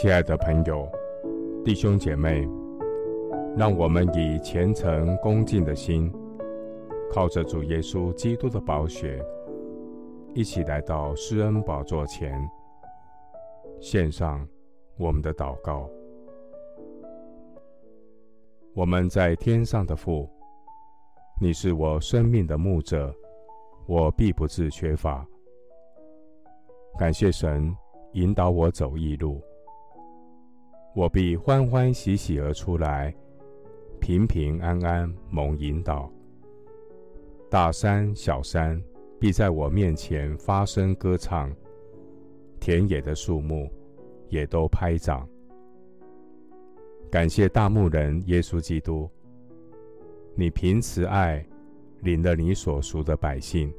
亲爱的朋友、弟兄姐妹，让我们以虔诚恭敬的心，靠着主耶稣基督的宝血，一起来到施恩宝座前，献上我们的祷告。我们在天上的父，你是我生命的牧者，我必不致缺乏。感谢神引导我走义路。我必欢欢喜喜而出来，平平安安蒙引导。大山小山必在我面前发声歌唱，田野的树木也都拍掌。感谢大牧人耶稣基督，你凭慈爱领了你所属的百姓，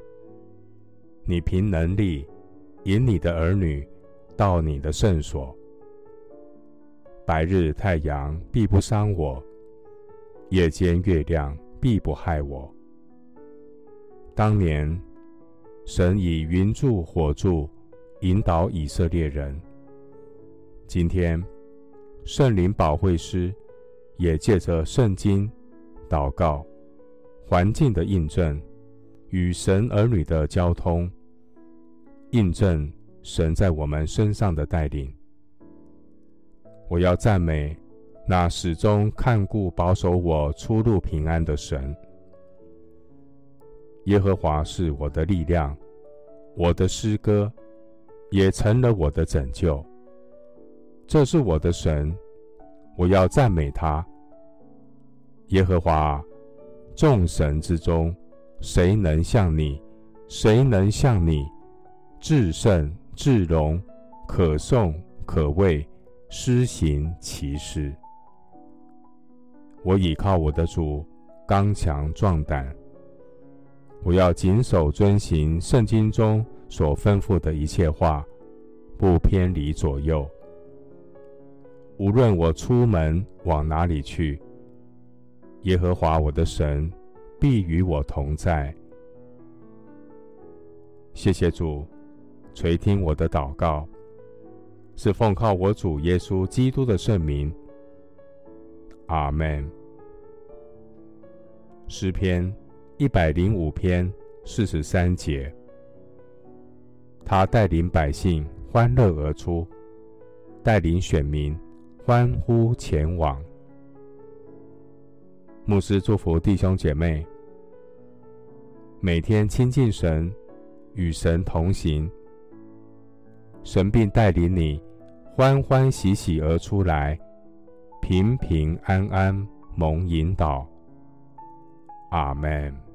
你凭能力引你的儿女到你的圣所。白日太阳必不伤我，夜间月亮必不害我。当年，神以云柱火柱引导以色列人。今天，圣灵保惠师也借着圣经、祷告、环境的印证与神儿女的交通，印证神在我们身上的带领。我要赞美那始终看顾保守我出入平安的神。耶和华是我的力量，我的诗歌也成了我的拯救。这是我的神，我要赞美他。耶和华，众神之中，谁能像你？谁能像你？至圣至荣，可颂可畏。施行其事，我倚靠我的主，刚强壮胆。我要谨守遵行圣经中所吩咐的一切话，不偏离左右。无论我出门往哪里去，耶和华我的神必与我同在。谢谢主，垂听我的祷告。是奉靠我主耶稣基督的圣名，阿门。诗篇一百零五篇四十三节，他带领百姓欢乐而出，带领选民欢呼前往。牧师祝福弟兄姐妹，每天亲近神，与神同行，神并带领你。欢欢喜喜而出来，平平安安蒙引导。阿门。